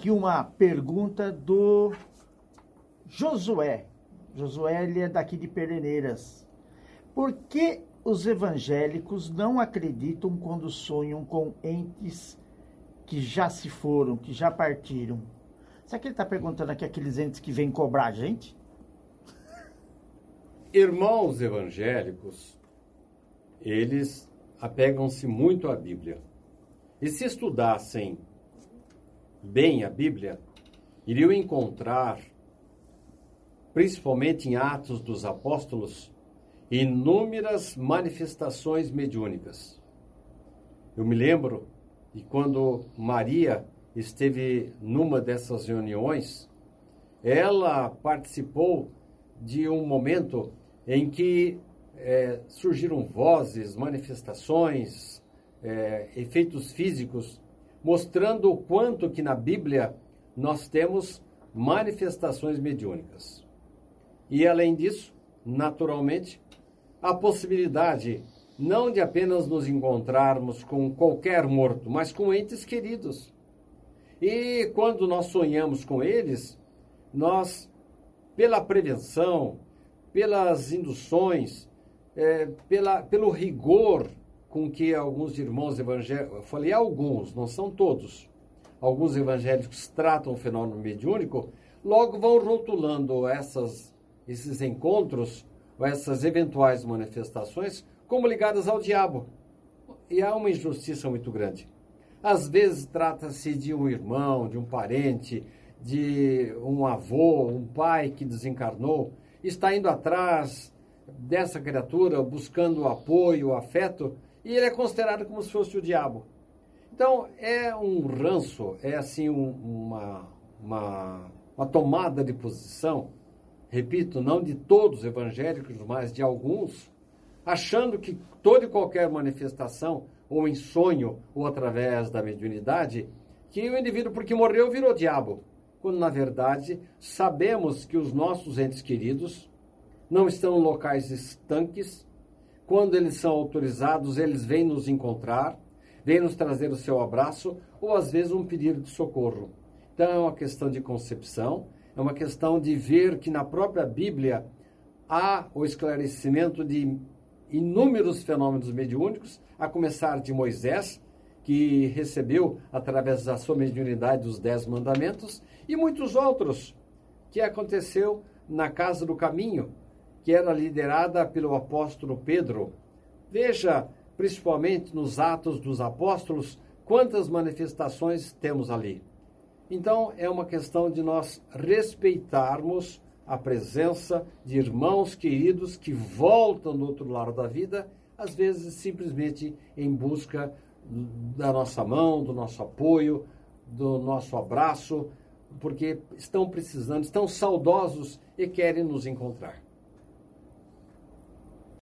aqui uma pergunta do Josué. Josué ele é daqui de Pereneiras. Por que os evangélicos não acreditam quando sonham com entes que já se foram, que já partiram? Será que ele está perguntando aqui aqueles entes que vêm cobrar a gente? Irmãos evangélicos, eles apegam-se muito à Bíblia. E se estudassem bem a Bíblia, iriam encontrar, principalmente em Atos dos Apóstolos, inúmeras manifestações mediúnicas. Eu me lembro de quando Maria esteve numa dessas reuniões, ela participou de um momento em que é, surgiram vozes, manifestações, é, efeitos físicos, mostrando o quanto que na Bíblia nós temos manifestações mediúnicas. E além disso, naturalmente, a possibilidade não de apenas nos encontrarmos com qualquer morto, mas com entes queridos. E quando nós sonhamos com eles, nós, pela prevenção, pelas induções, é, pela, pelo rigor com que alguns irmãos evangélicos, eu falei alguns, não são todos, alguns evangélicos tratam o fenômeno mediúnico, logo vão rotulando essas, esses encontros, ou essas eventuais manifestações, como ligadas ao diabo. E há uma injustiça muito grande. Às vezes trata-se de um irmão, de um parente, de um avô, um pai que desencarnou, está indo atrás dessa criatura, buscando apoio, afeto, e ele é considerado como se fosse o diabo. Então, é um ranço, é assim um, uma, uma, uma tomada de posição, repito, não de todos os evangélicos, mas de alguns, achando que toda e qualquer manifestação, ou em sonho, ou através da mediunidade, que o indivíduo, porque morreu, virou diabo. Quando, na verdade, sabemos que os nossos entes queridos não estão em locais estanques. Quando eles são autorizados, eles vêm nos encontrar, vêm nos trazer o seu abraço ou às vezes um pedido de socorro. Então é uma questão de concepção, é uma questão de ver que na própria Bíblia há o esclarecimento de inúmeros fenômenos mediúnicos, a começar de Moisés, que recebeu através da sua mediunidade os dez mandamentos, e muitos outros que aconteceu na casa do caminho, que era liderada pelo apóstolo Pedro. Veja, principalmente nos Atos dos Apóstolos, quantas manifestações temos ali. Então, é uma questão de nós respeitarmos a presença de irmãos queridos que voltam do outro lado da vida, às vezes simplesmente em busca da nossa mão, do nosso apoio, do nosso abraço, porque estão precisando, estão saudosos e querem nos encontrar.